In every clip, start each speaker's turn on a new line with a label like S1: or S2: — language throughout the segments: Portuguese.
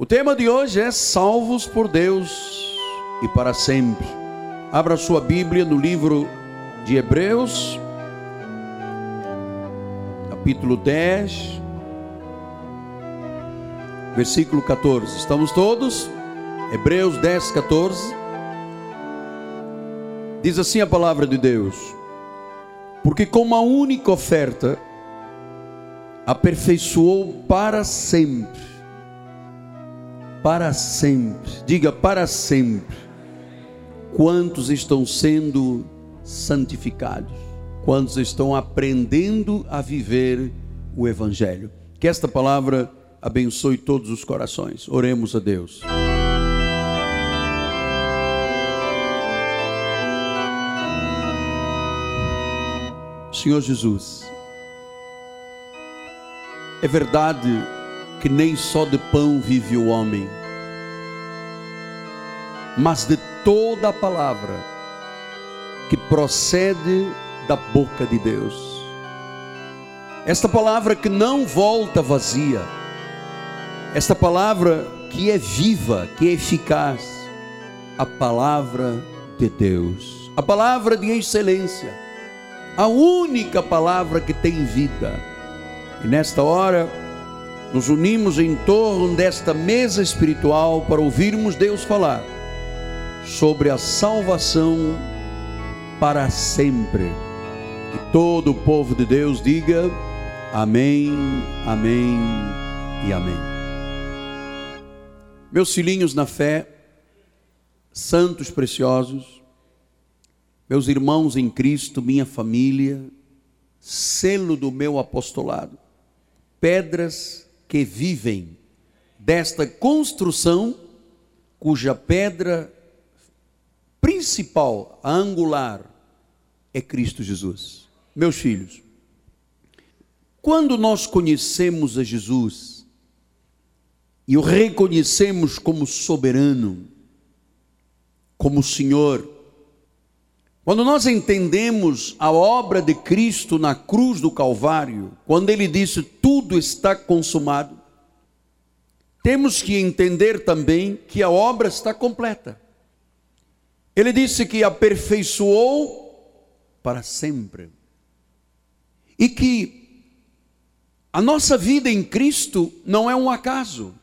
S1: O tema de hoje é Salvos por Deus e para sempre. Abra sua Bíblia no livro de Hebreus, capítulo 10, versículo 14. Estamos todos? Hebreus 10, 14. Diz assim a palavra de Deus: Porque com uma única oferta aperfeiçoou para sempre para sempre. Diga para sempre. Quantos estão sendo santificados? Quantos estão aprendendo a viver o Evangelho? Que esta palavra abençoe todos os corações. Oremos a Deus. Senhor Jesus, é verdade que nem só de pão vive o homem, mas de toda a palavra que procede da boca de Deus. Esta palavra que não volta vazia, esta palavra que é viva, que é eficaz, a palavra de Deus, a palavra de excelência, a única palavra que tem vida. E nesta hora, nos unimos em torno desta mesa espiritual para ouvirmos Deus falar sobre a salvação para sempre. E todo o povo de Deus diga amém, amém e amém. Meus filhinhos na fé, santos preciosos, meus irmãos em Cristo, minha família, selo do meu apostolado, pedras que vivem desta construção, cuja pedra principal, a angular, é Cristo Jesus. Meus filhos, quando nós conhecemos a Jesus e o reconhecemos como soberano, como Senhor, quando nós entendemos a obra de Cristo na cruz do Calvário, quando ele disse tudo está consumado, temos que entender também que a obra está completa. Ele disse que aperfeiçoou para sempre. E que a nossa vida em Cristo não é um acaso.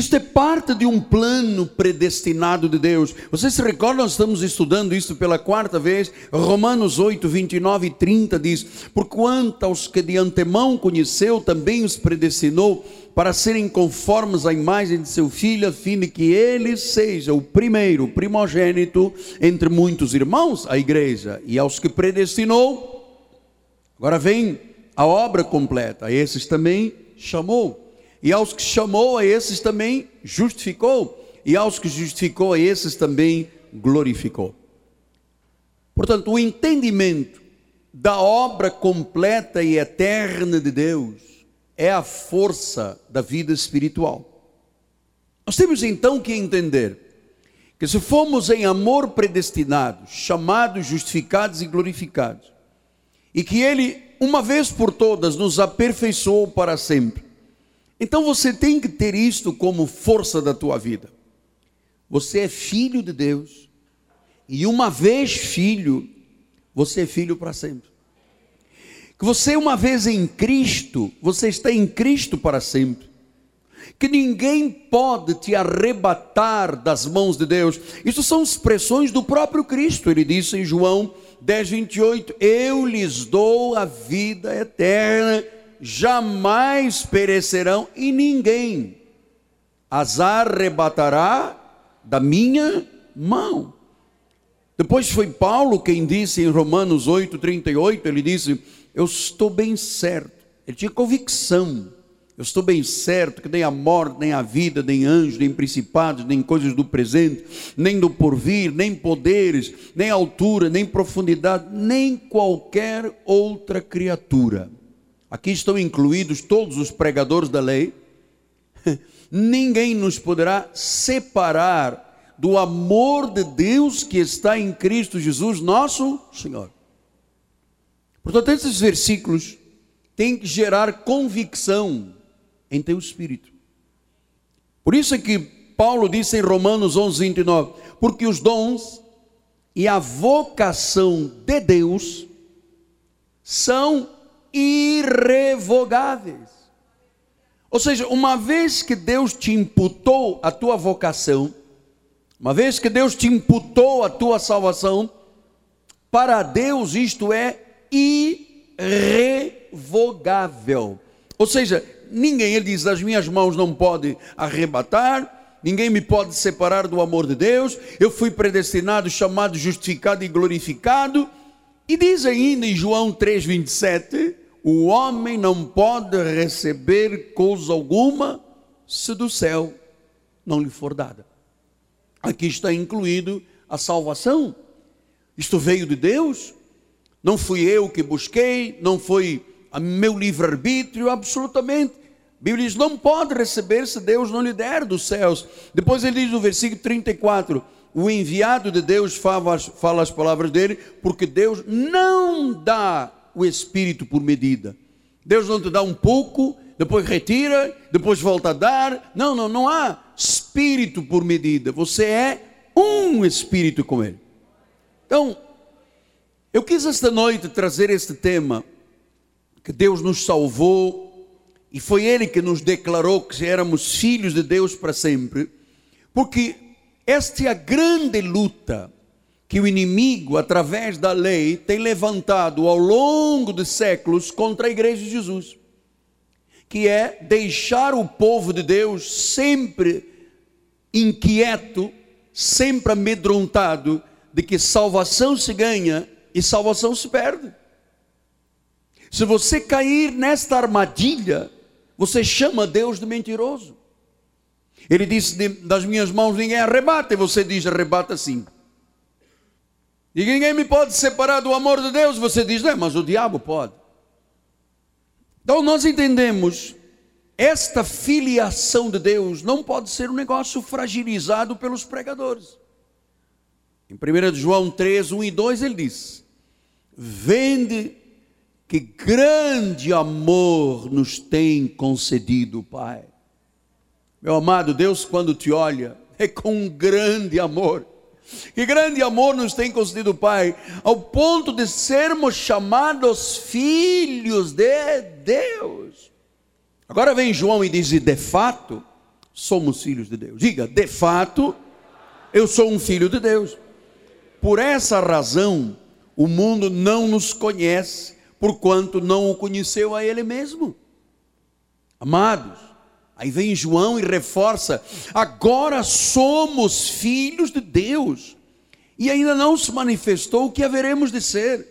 S1: Isto é parte de um plano predestinado de Deus. Vocês se recordam, nós estamos estudando isso pela quarta vez. Romanos 8, 29 e 30 diz: Por quanto aos que de antemão conheceu, também os predestinou para serem conformes à imagem de seu filho, a fim de que ele seja o primeiro, primogênito entre muitos irmãos, a igreja. E aos que predestinou, agora vem a obra completa, esses também chamou e aos que chamou, a esses também justificou. E aos que justificou, a esses também glorificou. Portanto, o entendimento da obra completa e eterna de Deus é a força da vida espiritual. Nós temos então que entender que se fomos em amor predestinados, chamados, justificados e glorificados, e que Ele, uma vez por todas, nos aperfeiçoou para sempre, então você tem que ter isto como força da tua vida. Você é filho de Deus, e uma vez filho, você é filho para sempre. Que você, uma vez em Cristo, você está em Cristo para sempre. Que ninguém pode te arrebatar das mãos de Deus. Isso são expressões do próprio Cristo. Ele disse em João 10, 28: Eu lhes dou a vida eterna jamais perecerão e ninguém as arrebatará da minha mão. Depois foi Paulo quem disse em Romanos 8:38, ele disse: "Eu estou bem certo". Ele tinha convicção. Eu estou bem certo que nem a morte, nem a vida, nem anjos, nem principados, nem coisas do presente, nem do porvir, nem poderes, nem altura, nem profundidade, nem qualquer outra criatura aqui estão incluídos todos os pregadores da lei, ninguém nos poderá separar do amor de Deus que está em Cristo Jesus, nosso Senhor. Portanto, esses versículos têm que gerar convicção em teu espírito. Por isso é que Paulo disse em Romanos 11, 29, porque os dons e a vocação de Deus são irrevogáveis. Ou seja, uma vez que Deus te imputou a tua vocação, uma vez que Deus te imputou a tua salvação, para Deus isto é irrevogável. Ou seja, ninguém, ele diz, as minhas mãos não podem arrebatar, ninguém me pode separar do amor de Deus, eu fui predestinado, chamado, justificado e glorificado. E diz ainda em João 3,27: o homem não pode receber coisa alguma se do céu não lhe for dada. Aqui está incluído a salvação. Isto veio de Deus, não fui eu que busquei, não foi a meu livre-arbítrio, absolutamente. A Bíblia diz: não pode receber se Deus não lhe der dos céus. Depois ele diz no versículo 34: o enviado de Deus fala, fala as palavras dele, porque Deus não dá o Espírito por medida. Deus não te dá um pouco, depois retira, depois volta a dar. Não, não, não há Espírito por medida. Você é um Espírito com Ele. Então, eu quis esta noite trazer este tema, que Deus nos salvou e foi Ele que nos declarou que éramos filhos de Deus para sempre, porque esta é a grande luta que o inimigo, através da lei, tem levantado ao longo de séculos contra a igreja de Jesus, que é deixar o povo de Deus sempre inquieto, sempre amedrontado de que salvação se ganha e salvação se perde. Se você cair nesta armadilha, você chama Deus de mentiroso. Ele disse: Das minhas mãos ninguém arrebata, e você diz: arrebata sim. E ninguém me pode separar do amor de Deus. Você diz, não, mas o diabo pode. Então nós entendemos, esta filiação de Deus não pode ser um negócio fragilizado pelos pregadores. Em 1 João 3, 1 e 2 ele diz: Vende que grande amor nos tem concedido o Pai. Meu amado Deus, quando te olha, é com um grande amor que grande amor nos tem concedido o Pai, ao ponto de sermos chamados filhos de Deus. Agora vem João e diz: de fato, somos filhos de Deus. Diga, de fato, eu sou um filho de Deus. Por essa razão, o mundo não nos conhece, porquanto não o conheceu a Ele mesmo. Amados, Aí vem João e reforça: agora somos filhos de Deus, e ainda não se manifestou o que haveremos de ser.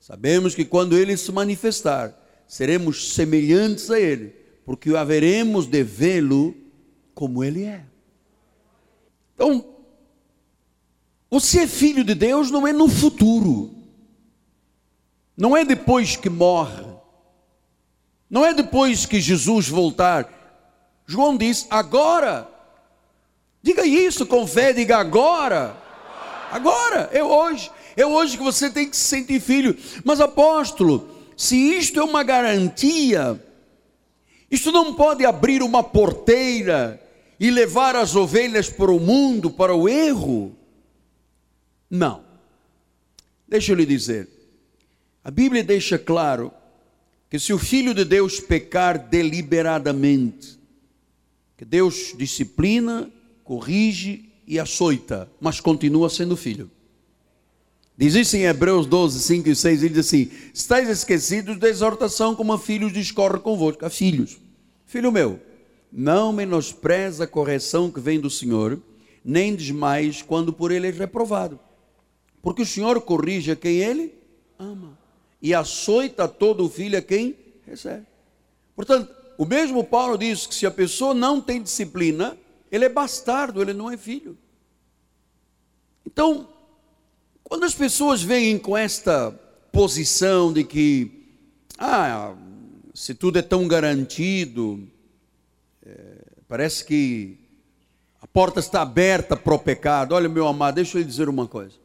S1: Sabemos que quando ele se manifestar, seremos semelhantes a ele, porque haveremos de vê-lo como ele é. Então, você é filho de Deus não é no futuro, não é depois que morre, não é depois que Jesus voltar João diz: agora. Diga isso com fé, diga agora. Agora, é hoje. É hoje que você tem que se sentir filho. Mas apóstolo, se isto é uma garantia, isto não pode abrir uma porteira e levar as ovelhas para o mundo, para o erro. Não. Deixa eu lhe dizer. A Bíblia deixa claro que se o filho de Deus pecar deliberadamente, que Deus disciplina, corrige e açoita, mas continua sendo filho. Diz isso em Hebreus 12, 5 e 6, ele diz assim: Estais esquecidos da exortação como a filhos discorre convosco, a filhos. Filho meu, não menospreza a correção que vem do Senhor, nem desmais quando por ele é reprovado. Porque o Senhor corrige a quem ele ama, e açoita todo o filho a quem recebe. Portanto, o mesmo Paulo diz que se a pessoa não tem disciplina, ele é bastardo, ele não é filho. Então, quando as pessoas vêm com esta posição de que, ah, se tudo é tão garantido, é, parece que a porta está aberta para o pecado. Olha, meu amado, deixa eu lhe dizer uma coisa.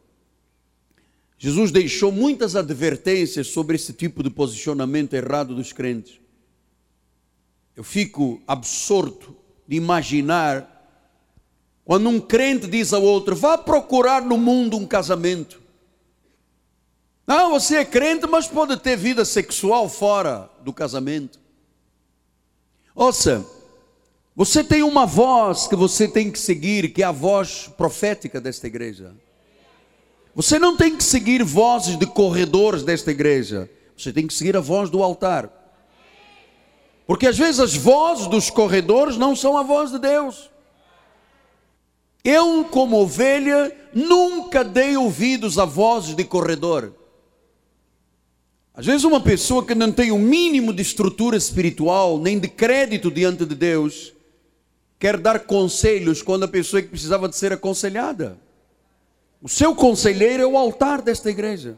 S1: Jesus deixou muitas advertências sobre esse tipo de posicionamento errado dos crentes eu fico absorto de imaginar quando um crente diz ao outro: vá procurar no mundo um casamento. Não, você é crente, mas pode ter vida sexual fora do casamento. Ouça, você tem uma voz que você tem que seguir, que é a voz profética desta igreja. Você não tem que seguir vozes de corredores desta igreja. Você tem que seguir a voz do altar. Porque às vezes as vozes dos corredores não são a voz de Deus. Eu, como ovelha, nunca dei ouvidos a vozes de corredor. Às vezes, uma pessoa que não tem o mínimo de estrutura espiritual, nem de crédito diante de Deus, quer dar conselhos quando a pessoa que precisava de ser aconselhada. O seu conselheiro é o altar desta igreja.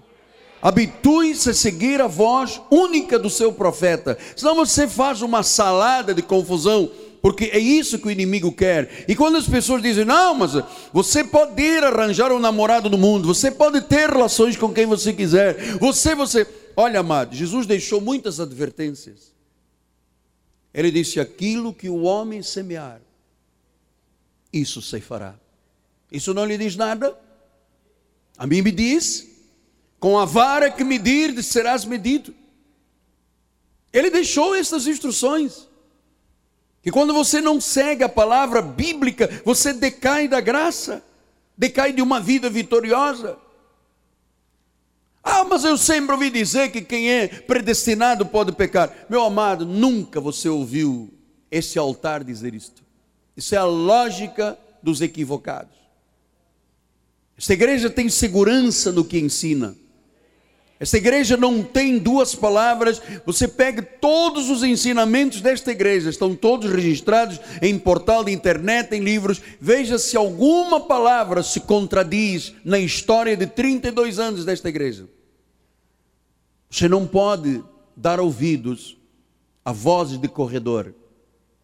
S1: Habitue-se a seguir a voz única do seu profeta. Senão você faz uma salada de confusão, porque é isso que o inimigo quer. E quando as pessoas dizem, não, mas você pode ir arranjar um namorado no mundo, você pode ter relações com quem você quiser, você, você. Olha, amado, Jesus deixou muitas advertências. Ele disse: aquilo que o homem semear, isso se fará. Isso não lhe diz nada? A mim me diz com a vara que medir, serás medido. Ele deixou essas instruções. Que quando você não segue a palavra bíblica, você decai da graça, decai de uma vida vitoriosa. Ah, mas eu sempre ouvi dizer que quem é predestinado pode pecar. Meu amado, nunca você ouviu esse altar dizer isto. Isso é a lógica dos equivocados. Esta igreja tem segurança no que ensina. Esta igreja não tem duas palavras. Você pega todos os ensinamentos desta igreja, estão todos registrados em portal de internet, em livros. Veja se alguma palavra se contradiz na história de 32 anos desta igreja. Você não pode dar ouvidos a vozes de corredor.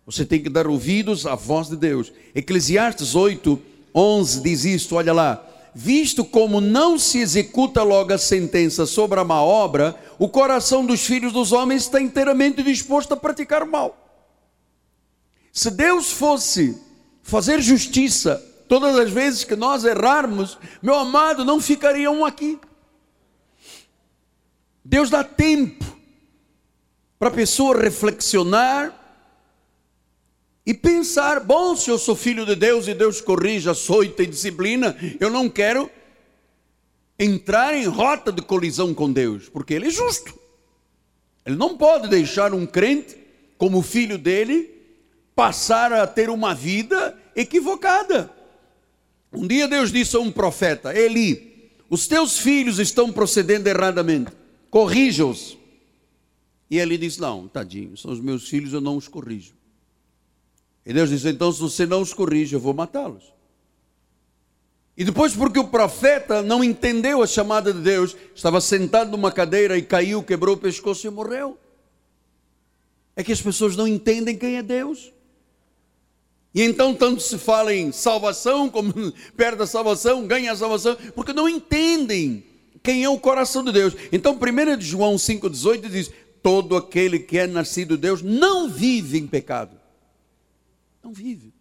S1: Você tem que dar ouvidos à voz de Deus. Eclesiastes 8, 11 diz isto, olha lá visto como não se executa logo a sentença sobre a má obra, o coração dos filhos dos homens está inteiramente disposto a praticar o mal. Se Deus fosse fazer justiça todas as vezes que nós errarmos, meu amado, não ficaria um aqui. Deus dá tempo para a pessoa reflexionar e pensar: bom, se eu sou filho de Deus e Deus corrige, açoita e disciplina, eu não quero entrar em rota de colisão com Deus, porque Ele é justo. Ele não pode deixar um crente, como filho dele, passar a ter uma vida equivocada. Um dia Deus disse a um profeta: Eli, os teus filhos estão procedendo erradamente, corrija-os. E ele disse: Não, tadinho, são os meus filhos, eu não os corrijo. E Deus disse: então, se você não os corrige, eu vou matá-los. E depois, porque o profeta não entendeu a chamada de Deus, estava sentado numa cadeira e caiu, quebrou o pescoço e morreu. É que as pessoas não entendem quem é Deus. E então tanto se fala em salvação, como perde a salvação, ganha a salvação, porque não entendem quem é o coração de Deus. Então, 1 João 5,18 diz: Todo aquele que é nascido de Deus não vive em pecado. Não vive.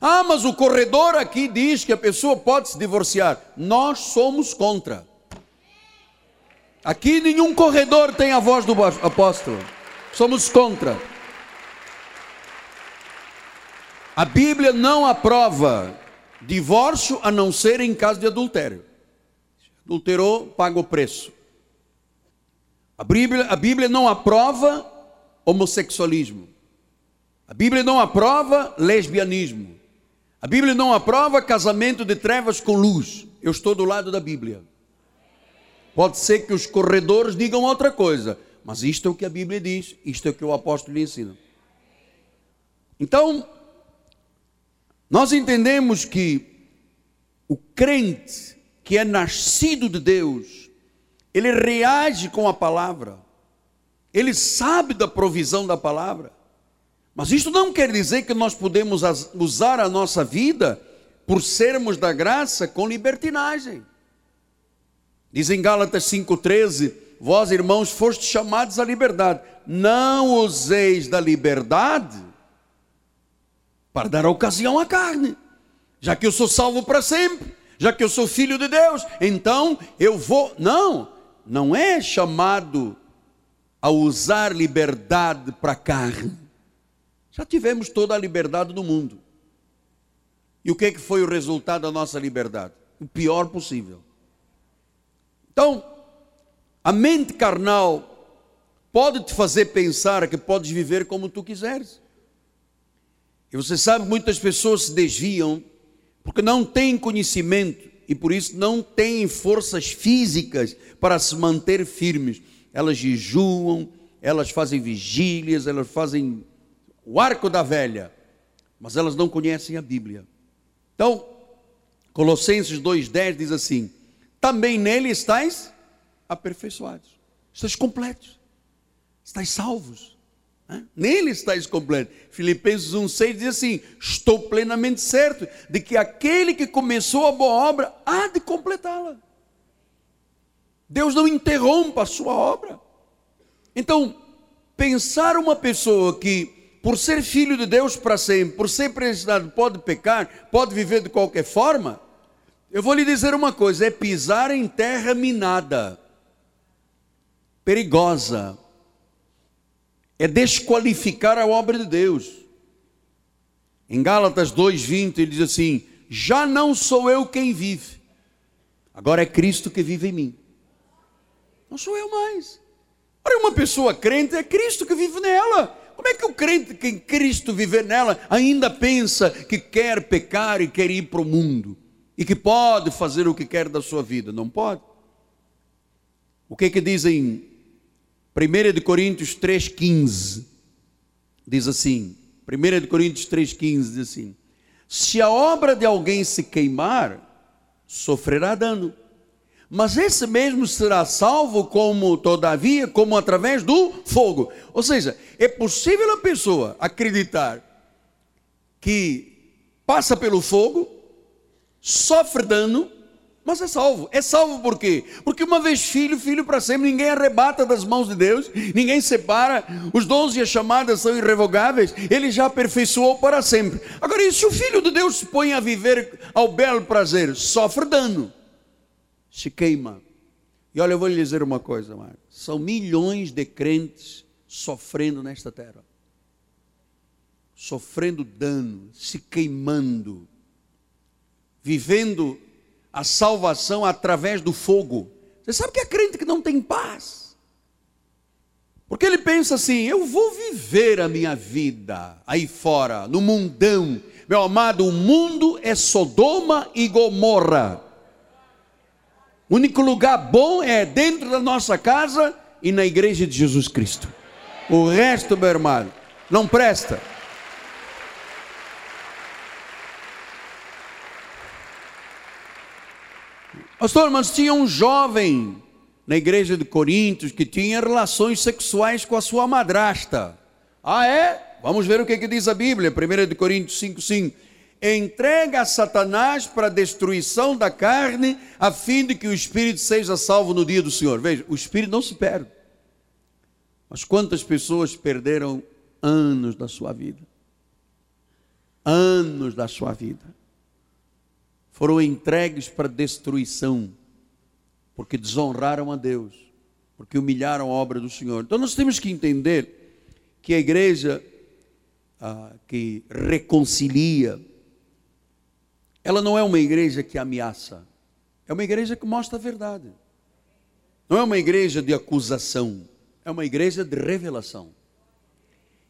S1: Ah, mas o corredor aqui diz que a pessoa pode se divorciar. Nós somos contra. Aqui nenhum corredor tem a voz do apóstolo. Somos contra. A Bíblia não aprova divórcio a não ser em caso de adultério. Adulterou, paga o preço. A Bíblia, a Bíblia não aprova homossexualismo. A Bíblia não aprova lesbianismo. A Bíblia não aprova casamento de trevas com luz. Eu estou do lado da Bíblia. Pode ser que os corredores digam outra coisa, mas isto é o que a Bíblia diz, isto é o que o apóstolo lhe ensina. Então, nós entendemos que o crente que é nascido de Deus, ele reage com a palavra, ele sabe da provisão da palavra. Mas isto não quer dizer que nós podemos usar a nossa vida por sermos da graça com libertinagem. Diz em Gálatas 5,13: Vós, irmãos, fostes chamados à liberdade. Não useis da liberdade para dar ocasião à carne. Já que eu sou salvo para sempre, já que eu sou filho de Deus, então eu vou. Não, não é chamado a usar liberdade para a carne. Já tivemos toda a liberdade do mundo. E o que, que foi o resultado da nossa liberdade? O pior possível. Então, a mente carnal pode te fazer pensar que podes viver como tu quiseres. E você sabe, muitas pessoas se desviam porque não têm conhecimento e por isso não têm forças físicas para se manter firmes. Elas jejuam, elas fazem vigílias, elas fazem o arco da velha, mas elas não conhecem a Bíblia. Então, Colossenses 2,10 diz assim: também nele estáis aperfeiçoados, estáis completos, estáis salvos. Nele estáis completos. Filipenses 1,6 diz assim: Estou plenamente certo de que aquele que começou a boa obra há de completá-la. Deus não interrompa a sua obra. Então, pensar uma pessoa que, por ser filho de Deus para sempre, por ser predestinado, pode pecar, pode viver de qualquer forma, eu vou lhe dizer uma coisa: é pisar em terra minada, perigosa, é desqualificar a obra de Deus. Em Gálatas 2,20 ele diz assim: Já não sou eu quem vive, agora é Cristo que vive em mim. Não sou eu mais. Para uma pessoa crente, é Cristo que vive nela. Como é que o crente que em Cristo viver nela ainda pensa que quer pecar e quer ir para o mundo? E que pode fazer o que quer da sua vida? Não pode. O que que diz em 1 Coríntios 3,15? Diz assim, 1 Coríntios 3,15 diz assim: Se a obra de alguém se queimar, sofrerá dano mas esse mesmo será salvo como, todavia, como através do fogo. Ou seja, é possível a pessoa acreditar que passa pelo fogo, sofre dano, mas é salvo. É salvo por quê? Porque uma vez filho, filho para sempre, ninguém arrebata das mãos de Deus, ninguém separa, os dons e as chamadas são irrevogáveis, ele já aperfeiçoou para sempre. Agora, e se o filho de Deus se põe a viver ao belo prazer, sofre dano se queima. E olha, eu vou lhe dizer uma coisa, Marcos. São milhões de crentes sofrendo nesta terra. Sofrendo dano, se queimando, vivendo a salvação através do fogo. Você sabe que é crente que não tem paz. Porque ele pensa assim: eu vou viver a minha vida aí fora, no mundão. Meu amado, o mundo é Sodoma e Gomorra. O único lugar bom é dentro da nossa casa e na igreja de Jesus Cristo. O resto, meu irmão, não presta. Pastor, mas tinha um jovem na igreja de Coríntios que tinha relações sexuais com a sua madrasta. Ah, é? Vamos ver o que, que diz a Bíblia, 1 Coríntios 5, 5 entrega a Satanás para a destruição da carne, a fim de que o espírito seja salvo no dia do Senhor. Veja, o espírito não se perde. Mas quantas pessoas perderam anos da sua vida? Anos da sua vida. Foram entregues para destruição, porque desonraram a Deus, porque humilharam a obra do Senhor. Então nós temos que entender que a igreja ah, que reconcilia, ela não é uma igreja que ameaça, é uma igreja que mostra a verdade. Não é uma igreja de acusação, é uma igreja de revelação.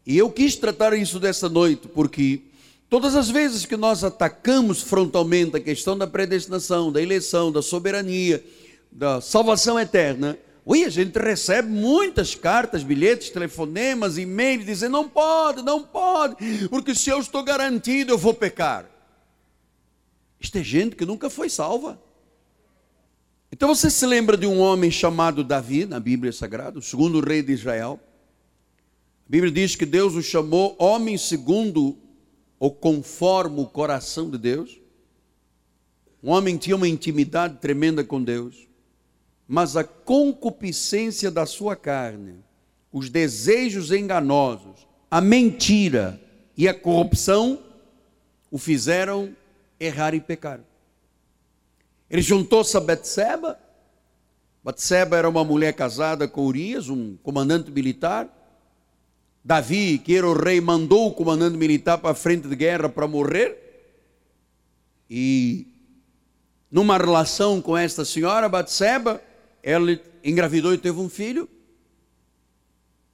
S1: E eu quis tratar isso dessa noite, porque todas as vezes que nós atacamos frontalmente a questão da predestinação, da eleição, da soberania, da salvação eterna, Ui, a gente recebe muitas cartas, bilhetes, telefonemas, e-mails, dizendo: não pode, não pode, porque se eu estou garantido, eu vou pecar. Isto é gente que nunca foi salva. Então você se lembra de um homem chamado Davi, na Bíblia Sagrada, o segundo rei de Israel? A Bíblia diz que Deus o chamou homem segundo ou conforme o coração de Deus. Um homem tinha uma intimidade tremenda com Deus, mas a concupiscência da sua carne, os desejos enganosos, a mentira e a corrupção o fizeram errar e pecar. Ele juntou-se a Betseba. Betseba era uma mulher casada com Urias, um comandante militar. Davi, que era o rei, mandou o comandante militar para a frente de guerra para morrer. E numa relação com esta senhora, Batseba, ela engravidou e teve um filho.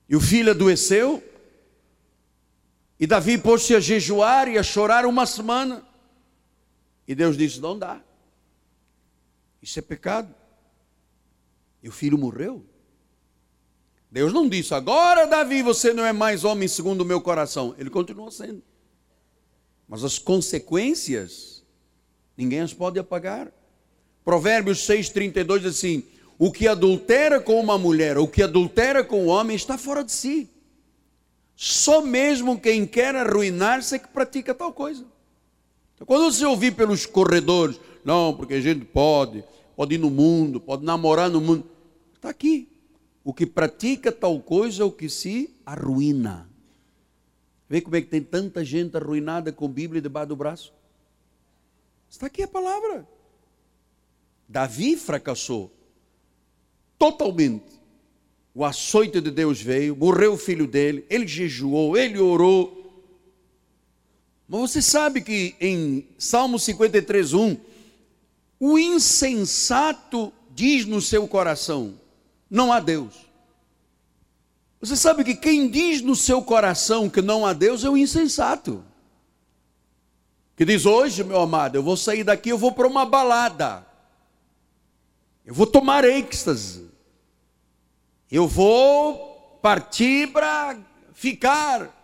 S1: E o filho adoeceu. E Davi pôs-se a jejuar e a chorar uma semana. E Deus disse: Não dá. Isso é pecado. E o filho morreu. Deus não disse: Agora, Davi, você não é mais homem segundo o meu coração. Ele continua sendo. Mas as consequências, ninguém as pode apagar. Provérbios 6,32 diz assim: O que adultera com uma mulher, o que adultera com o homem, está fora de si. Só mesmo quem quer arruinar-se é que pratica tal coisa. Quando você ouvir pelos corredores, não, porque a gente pode, pode ir no mundo, pode namorar no mundo, está aqui. O que pratica tal coisa é o que se arruina. Vê como é que tem tanta gente arruinada com Bíblia debaixo do braço? Está aqui a palavra. Davi fracassou totalmente. O açoite de Deus veio, morreu o filho dele, ele jejuou, ele orou. Mas você sabe que em Salmo 53, 1, o insensato diz no seu coração: não há Deus. Você sabe que quem diz no seu coração que não há Deus é o insensato. Que diz: hoje, meu amado, eu vou sair daqui, eu vou para uma balada. Eu vou tomar êxtase. Eu vou partir para ficar.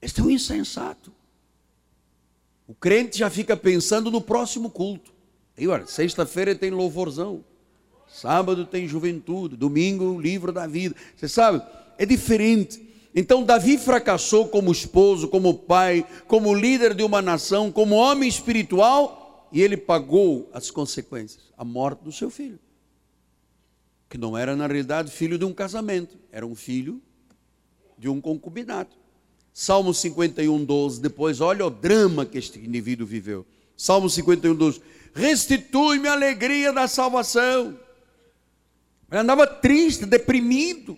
S1: Este é um insensato. O crente já fica pensando no próximo culto. E olha, sexta-feira tem louvorzão. Sábado tem juventude, domingo livro da vida. Você sabe, é diferente. Então Davi fracassou como esposo, como pai, como líder de uma nação, como homem espiritual e ele pagou as consequências, a morte do seu filho. Que não era, na realidade, filho de um casamento, era um filho de um concubinato. Salmo 51, 12. Depois, olha o drama que este indivíduo viveu. Salmo 51, 12. Restitui-me a alegria da salvação. Ele andava triste, deprimido,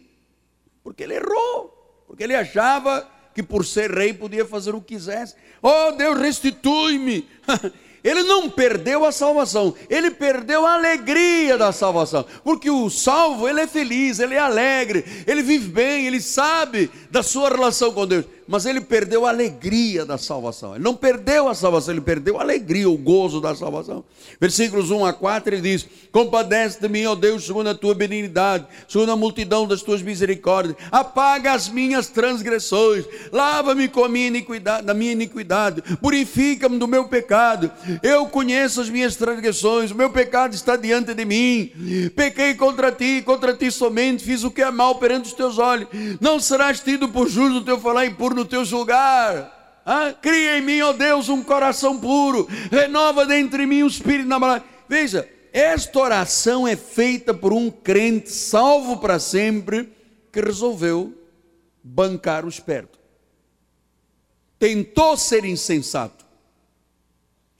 S1: porque ele errou, porque ele achava que por ser rei podia fazer o que quisesse. Oh Deus, restitui-me. Ele não perdeu a salvação, ele perdeu a alegria da salvação, porque o salvo, ele é feliz, ele é alegre, ele vive bem, ele sabe da sua relação com Deus mas ele perdeu a alegria da salvação. Ele não perdeu a salvação, ele perdeu a alegria, o gozo da salvação. Versículos 1 a 4 ele diz: Compadece de mim, ó Deus, segundo a tua benignidade, segundo a multidão das tuas misericórdias, apaga as minhas transgressões, lava-me com a minha iniquidade, da minha iniquidade, purifica-me do meu pecado. Eu conheço as minhas transgressões, o meu pecado está diante de mim. Pequei contra ti, contra ti somente, fiz o que é mal perante os teus olhos. Não serás tido por justo no teu falar e puro no teu julgar. Ah, cria em mim, ó Deus, um coração puro, renova dentro de mim o espírito na Veja, esta oração é feita por um crente salvo para sempre que resolveu bancar o esperto. Tentou ser insensato.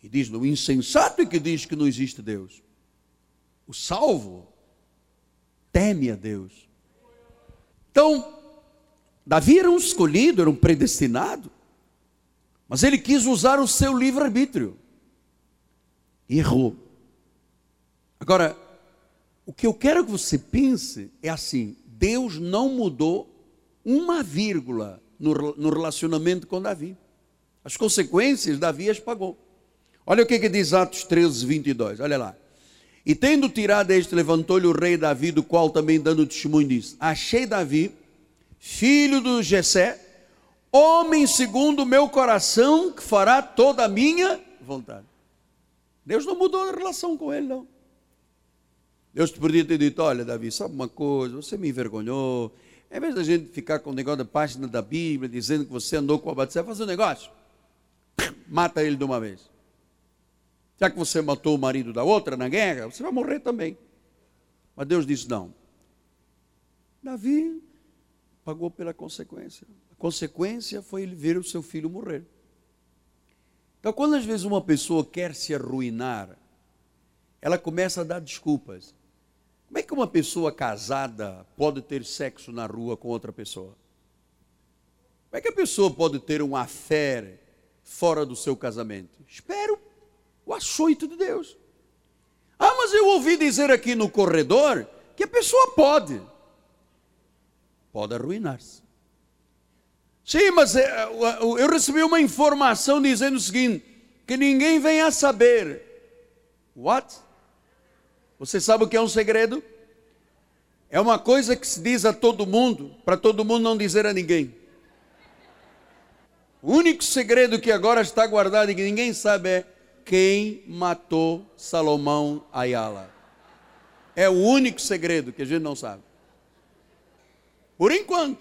S1: E diz: no insensato é que diz que não existe Deus. O salvo teme a Deus. Então, Davi era um escolhido, era um predestinado, mas ele quis usar o seu livre-arbítrio errou. Agora, o que eu quero que você pense é assim: Deus não mudou uma vírgula no, no relacionamento com Davi. As consequências, Davi as pagou. Olha o que, que diz Atos 13, 22, olha lá. E tendo tirado este, levantou-lhe o rei Davi, do qual também dando testemunho disse: Achei Davi filho do Jessé, homem segundo o meu coração, que fará toda a minha vontade. Deus não mudou a relação com ele, não. Deus te podia ter dito: olha, Davi, sabe uma coisa, você me envergonhou. Em vez da gente ficar com o negócio da página da Bíblia, dizendo que você andou com a Batseba, faz um negócio. Mata ele de uma vez. Já que você matou o marido da outra na guerra, você vai morrer também. Mas Deus disse: não. Davi pagou pela consequência. A consequência foi ele ver o seu filho morrer. Então, quando às vezes uma pessoa quer se arruinar, ela começa a dar desculpas. Como é que uma pessoa casada pode ter sexo na rua com outra pessoa? Como é que a pessoa pode ter um affair fora do seu casamento? Espero o açoito de Deus. Ah, mas eu ouvi dizer aqui no corredor que a pessoa pode. Pode arruinar-se. Sim, mas eh, eu recebi uma informação dizendo o seguinte: que ninguém venha a saber. What? Você sabe o que é um segredo? É uma coisa que se diz a todo mundo, para todo mundo não dizer a ninguém. O único segredo que agora está guardado e que ninguém sabe é quem matou Salomão Ayala. É o único segredo que a gente não sabe. Por enquanto.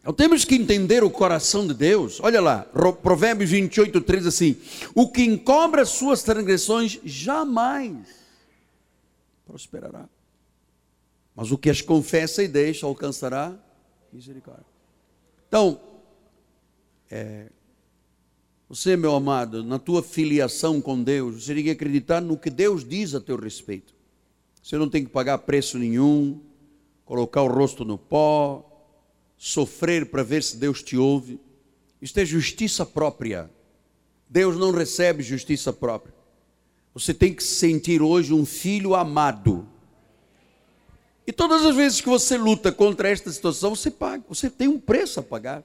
S1: Então temos que entender o coração de Deus. Olha lá, Provérbios 28, 3 assim: O que encobre as suas transgressões jamais prosperará. Mas o que as confessa e deixa alcançará misericórdia. Então, é, você, meu amado, na tua filiação com Deus, você tem que acreditar no que Deus diz a teu respeito. Você não tem que pagar preço nenhum, colocar o rosto no pó, sofrer para ver se Deus te ouve. Isto é justiça própria. Deus não recebe justiça própria. Você tem que se sentir hoje um filho amado. E todas as vezes que você luta contra esta situação, você paga, você tem um preço a pagar.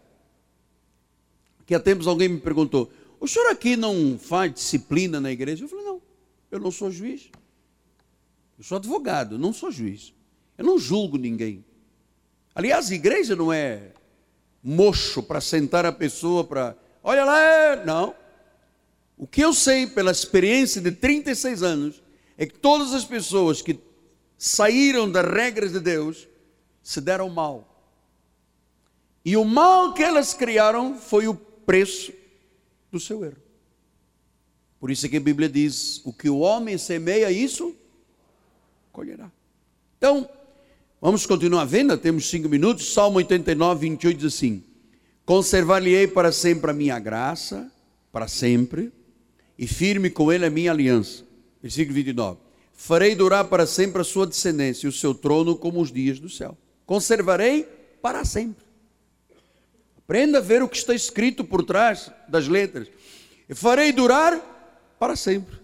S1: Que há tempos alguém me perguntou: o senhor aqui não faz disciplina na igreja? Eu falei: não, eu não sou juiz. Eu sou advogado, não sou juiz. Eu não julgo ninguém. Aliás, a igreja não é mocho para sentar a pessoa para, olha lá, é. não. O que eu sei pela experiência de 36 anos é que todas as pessoas que saíram das regras de Deus se deram mal. E o mal que elas criaram foi o preço do seu erro. Por isso é que a Bíblia diz: o que o homem semeia, isso colherá. Então, Vamos continuar vendo, temos cinco minutos. Salmo 89, 28 diz assim: Conservar-lhe-ei para sempre a minha graça, para sempre, e firme com ele a minha aliança. Versículo 29. Farei durar para sempre a sua descendência e o seu trono como os dias do céu. Conservarei para sempre. Aprenda a ver o que está escrito por trás das letras. Farei durar para sempre.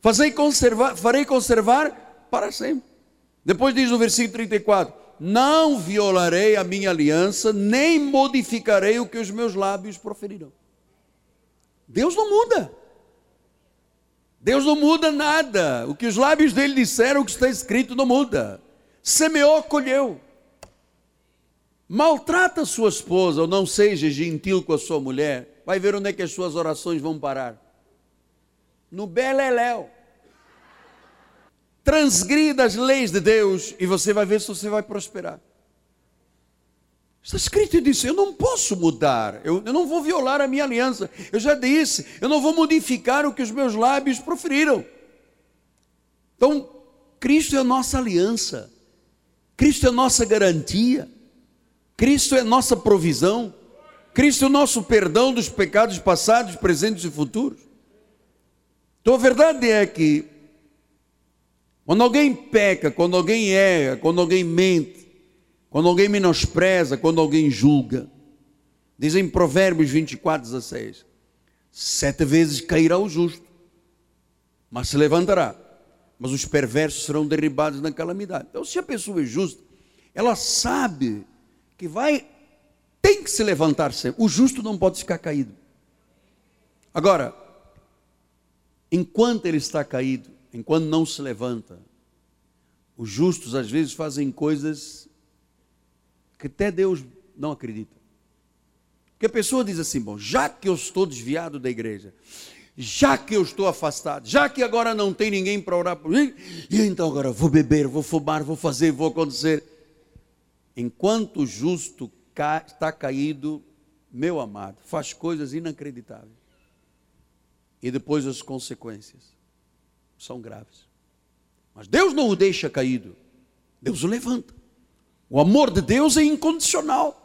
S1: Fazei conservar, farei conservar para sempre. Depois diz no versículo 34: Não violarei a minha aliança, nem modificarei o que os meus lábios proferiram. Deus não muda. Deus não muda nada. O que os lábios dele disseram, o que está escrito, não muda. Semeou, colheu. Maltrata sua esposa, ou não seja gentil com a sua mulher, vai ver onde é que as suas orações vão parar. No beleléu transgrida as leis de Deus e você vai ver se você vai prosperar. Está escrito e disse: Eu não posso mudar, eu, eu, não vou violar a minha aliança. Eu já disse, eu não vou modificar o que os meus lábios proferiram. Então, Cristo é a nossa aliança, Cristo é a nossa garantia, Cristo é a nossa provisão, Cristo é o nosso perdão dos pecados passados, presentes e futuros. Então, a verdade é que quando alguém peca, quando alguém erra, quando alguém mente, quando alguém menospreza, quando alguém julga, dizem Provérbios 24, 16: sete vezes cairá o justo, mas se levantará, mas os perversos serão derribados na calamidade. Então, se a pessoa é justa, ela sabe que vai, tem que se levantar sempre. O justo não pode ficar caído. Agora, enquanto ele está caído, enquanto não se levanta. Os justos às vezes fazem coisas que até Deus não acredita. Porque a pessoa diz assim: bom, já que eu estou desviado da igreja, já que eu estou afastado, já que agora não tem ninguém para orar por mim, e então agora vou beber, vou fumar, vou fazer, vou acontecer. Enquanto o justo está caído, meu amado, faz coisas inacreditáveis. E depois as consequências são graves. Mas Deus não o deixa caído, Deus o levanta. O amor de Deus é incondicional.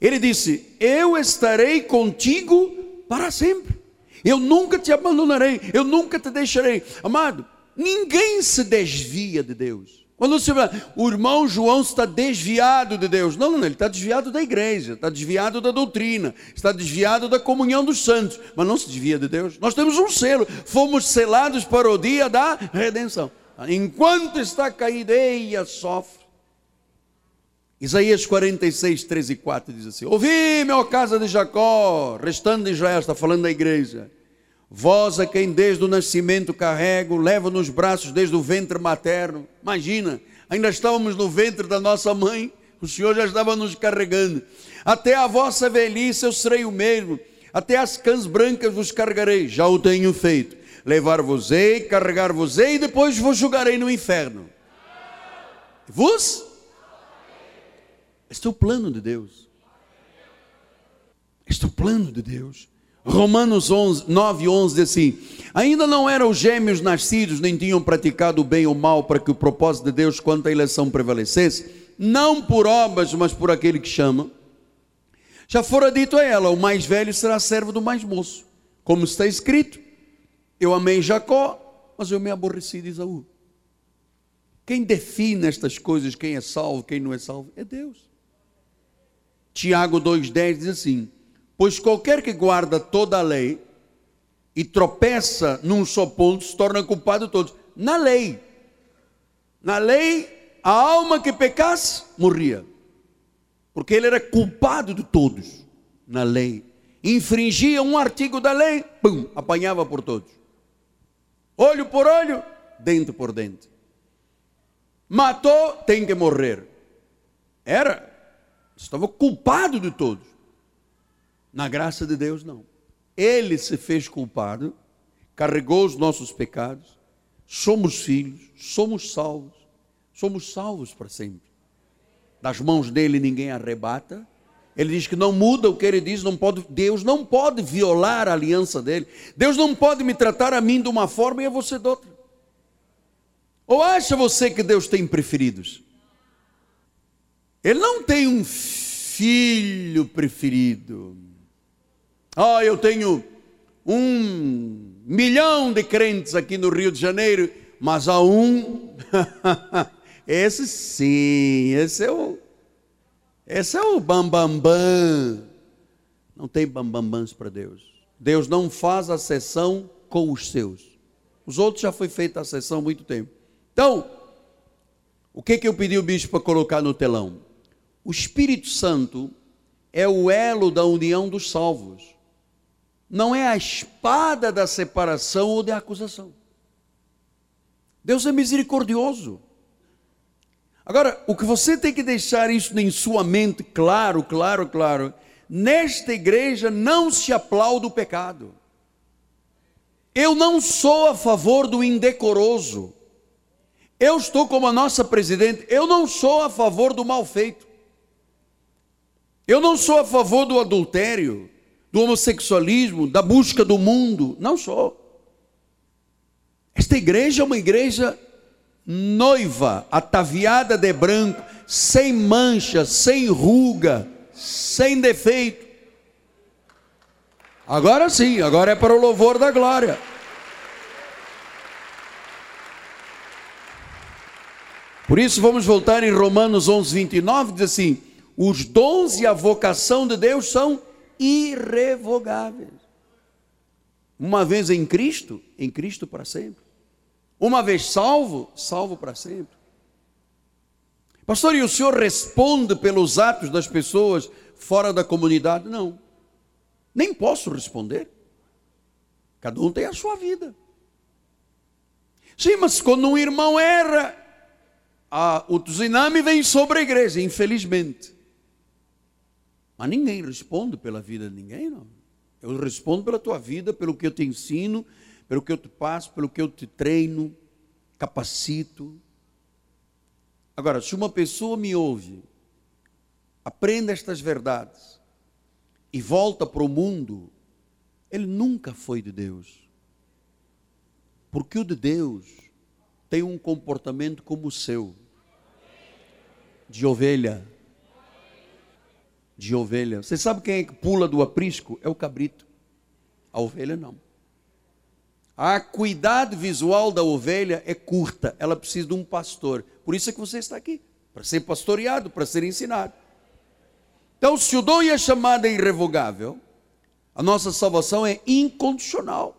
S1: Ele disse: Eu estarei contigo para sempre. Eu nunca te abandonarei, eu nunca te deixarei. Amado, ninguém se desvia de Deus. Quando você fala, o irmão João está desviado de Deus. Não, não, ele está desviado da igreja, está desviado da doutrina, está desviado da comunhão dos santos, mas não se desvia de Deus. Nós temos um selo, fomos selados para o dia da redenção. Enquanto está caído, eia, sofre. Isaías 46, 13 e 4 diz assim: Ouvi, meu casa de Jacó, restando de Israel, está falando da igreja. Vós a quem desde o nascimento carrego, levo nos braços desde o ventre materno. Imagina, ainda estávamos no ventre da nossa mãe, o Senhor já estava nos carregando. Até a vossa velhice eu serei o mesmo, até as cãs brancas vos carregarei, já o tenho feito. Levar-vos-ei, carregar-vos-ei e depois vos julgarei no inferno. Vos? Este é o plano de Deus. Este é o plano de Deus. Romanos 11, 9 11 diz assim: Ainda não eram gêmeos nascidos, nem tinham praticado o bem ou o mal, para que o propósito de Deus quanto à eleição prevalecesse, não por obras, mas por aquele que chama. Já fora dito a ela: O mais velho será servo do mais moço. Como está escrito: Eu amei Jacó, mas eu me aborreci de Isaú. Quem define estas coisas, quem é salvo, quem não é salvo, é Deus. Tiago 2,10 diz assim Pois qualquer que guarda toda a lei e tropeça num só ponto se torna culpado todos. Na lei. Na lei, a alma que pecasse morria. Porque ele era culpado de todos. Na lei. Infringia um artigo da lei, pum, apanhava por todos. Olho por olho, dente por dente. Matou, tem que morrer. Era. Estava culpado de todos. Na graça de Deus, não. Ele se fez culpado, carregou os nossos pecados, somos filhos, somos salvos, somos salvos para sempre. Das mãos dele ninguém arrebata. Ele diz que não muda o que ele diz, não pode, Deus não pode violar a aliança dele. Deus não pode me tratar a mim de uma forma e a você de outra. Ou acha você que Deus tem preferidos? Ele não tem um filho preferido. Oh, eu tenho um milhão de crentes aqui no Rio de Janeiro, mas há um. esse sim, esse é o. Esse é o bambambam. Bam, bam. Não tem bambambãs para Deus. Deus não faz a sessão com os seus. Os outros já foi feita a sessão há muito tempo. Então, o que, que eu pedi o bicho para colocar no telão? O Espírito Santo é o elo da união dos salvos não é a espada da separação ou da acusação. Deus é misericordioso. Agora, o que você tem que deixar isso em sua mente, claro, claro, claro, nesta igreja não se aplaude o pecado. Eu não sou a favor do indecoroso. Eu estou como a nossa presidente, eu não sou a favor do mal feito. Eu não sou a favor do adultério do homossexualismo, da busca do mundo. Não sou. Esta igreja é uma igreja noiva, ataviada de branco, sem mancha, sem ruga, sem defeito. Agora sim, agora é para o louvor da glória. Por isso, vamos voltar em Romanos 11, 29, diz assim: os dons e a vocação de Deus são irrevogáveis. Uma vez em Cristo, em Cristo para sempre. Uma vez salvo, salvo para sempre. Pastor, e o senhor responde pelos atos das pessoas fora da comunidade? Não. Nem posso responder. Cada um tem a sua vida. Sim, mas quando um irmão erra, a, o tsunami vem sobre a igreja, infelizmente. Mas ninguém responde pela vida de ninguém, não. Eu respondo pela tua vida, pelo que eu te ensino, pelo que eu te passo, pelo que eu te treino, capacito. Agora, se uma pessoa me ouve, aprenda estas verdades e volta para o mundo, ele nunca foi de Deus. Porque o de Deus tem um comportamento como o seu, de ovelha de ovelha. Você sabe quem é que pula do aprisco? É o cabrito. A ovelha não. A acuidade visual da ovelha é curta, ela precisa de um pastor. Por isso é que você está aqui, para ser pastoreado, para ser ensinado. Então, se o dom e a chamada é irrevogável, a nossa salvação é incondicional.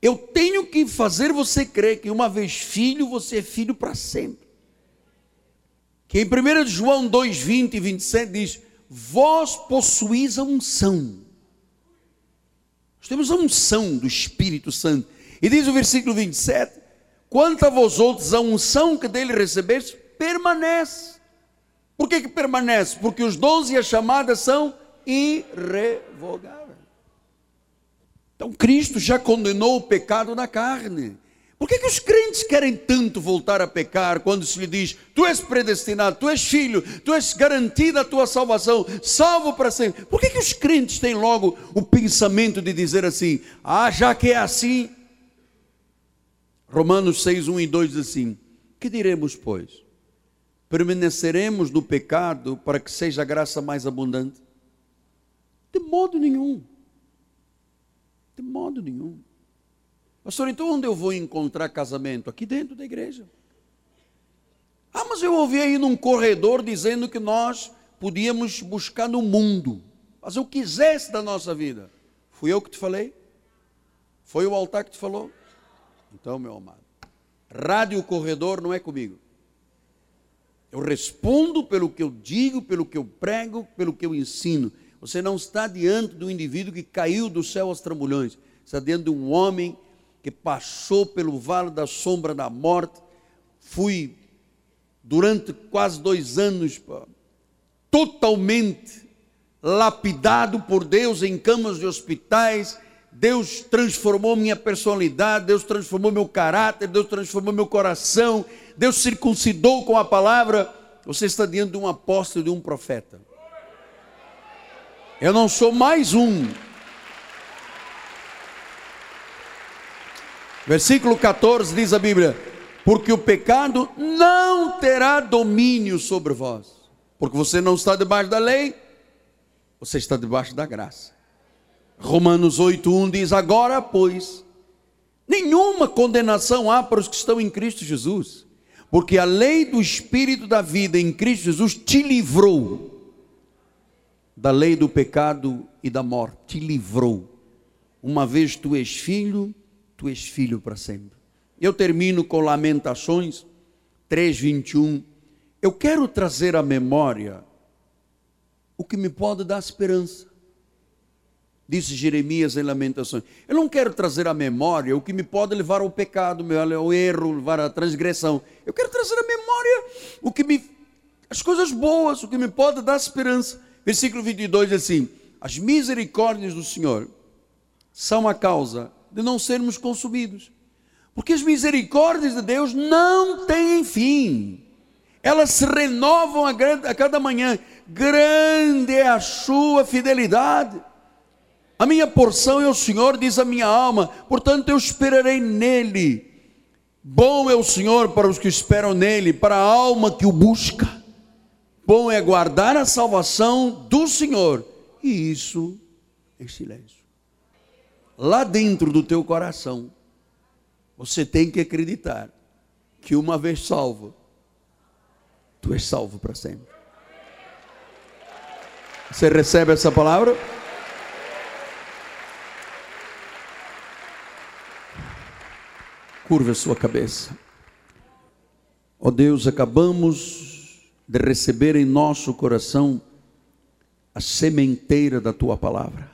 S1: Eu tenho que fazer você crer que uma vez filho, você é filho para sempre. Que em 1 João 2, 20 e 27 diz: Vós possuís a unção. Nós temos a unção do Espírito Santo. E diz o versículo 27: Quanto a vós outros, a unção que dele recebeste permanece. Por que, que permanece? Porque os dons e as chamadas são irrevogáveis. Então Cristo já condenou o pecado na carne. Por que, que os crentes querem tanto voltar a pecar quando se lhe diz: Tu és predestinado, tu és filho, tu és garantida a tua salvação, salvo para sempre? Por que, que os crentes têm logo o pensamento de dizer assim: Ah, já que é assim. Romanos 6, 1 e 2 diz assim: Que diremos, pois? Permaneceremos no pecado para que seja a graça mais abundante? De modo nenhum. De modo nenhum. Pastor, então onde eu vou encontrar casamento? Aqui dentro da igreja. Ah, mas eu ouvi aí num corredor dizendo que nós podíamos buscar no mundo, fazer o que quisesse da nossa vida. Fui eu que te falei? Foi o altar que te falou? Então, meu amado, rádio corredor não é comigo. Eu respondo pelo que eu digo, pelo que eu prego, pelo que eu ensino. Você não está diante do indivíduo que caiu do céu aos trambolhões. Está diante de um homem que passou pelo vale da sombra da morte. Fui, durante quase dois anos, totalmente lapidado por Deus em camas de hospitais. Deus transformou minha personalidade, Deus transformou meu caráter, Deus transformou meu coração, Deus circuncidou com a palavra. Você está diante de um apóstolo, de um profeta. Eu não sou mais um. Versículo 14 diz a Bíblia: Porque o pecado não terá domínio sobre vós, porque você não está debaixo da lei, você está debaixo da graça. Romanos 8:1 diz: Agora, pois, nenhuma condenação há para os que estão em Cristo Jesus, porque a lei do Espírito da vida em Cristo Jesus te livrou da lei do pecado e da morte, te livrou. Uma vez tu és filho, tu és filho para sempre. Eu termino com Lamentações 3:21. Eu quero trazer à memória o que me pode dar esperança. Disse Jeremias em Lamentações. Eu não quero trazer à memória o que me pode levar ao pecado, ao erro, levar à transgressão. Eu quero trazer à memória o que me as coisas boas, o que me pode dar esperança. Versículo 22 diz assim: As misericórdias do Senhor são a causa de não sermos consumidos, porque as misericórdias de Deus não têm fim, elas se renovam a cada manhã, grande é a sua fidelidade. A minha porção é o Senhor, diz a minha alma, portanto eu esperarei nele. Bom é o Senhor para os que esperam nele, para a alma que o busca. Bom é guardar a salvação do Senhor, e isso em silêncio. Lá dentro do teu coração, você tem que acreditar que uma vez salvo, tu és salvo para sempre. Você recebe essa palavra? Curva a sua cabeça. Ó oh Deus, acabamos de receber em nosso coração a sementeira da tua palavra.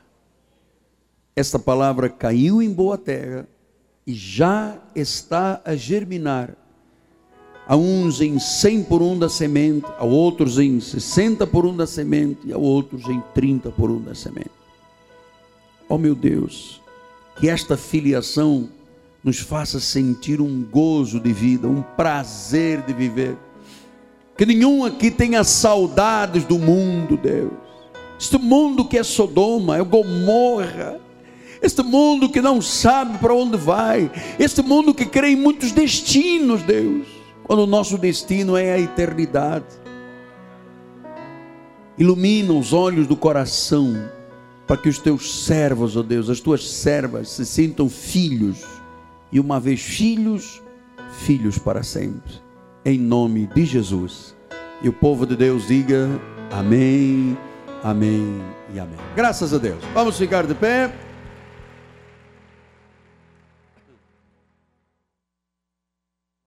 S1: Esta palavra caiu em boa terra e já está a germinar. A uns em cem por um da semente, a outros em sessenta por um da semente, e a outros em trinta por um da semente. Oh, meu Deus, que esta filiação nos faça sentir um gozo de vida, um prazer de viver que nenhum aqui tenha saudades do mundo, Deus. Este mundo que é Sodoma, é Gomorra. Este mundo que não sabe para onde vai. Este mundo que crê em muitos destinos, Deus. Quando o nosso destino é a eternidade. Ilumina os olhos do coração para que os teus servos, ó oh Deus, as tuas servas se sintam filhos e uma vez filhos, filhos para sempre. Em nome de Jesus. E o povo de Deus diga amém, amém e amém. Graças a Deus. Vamos ficar de pé.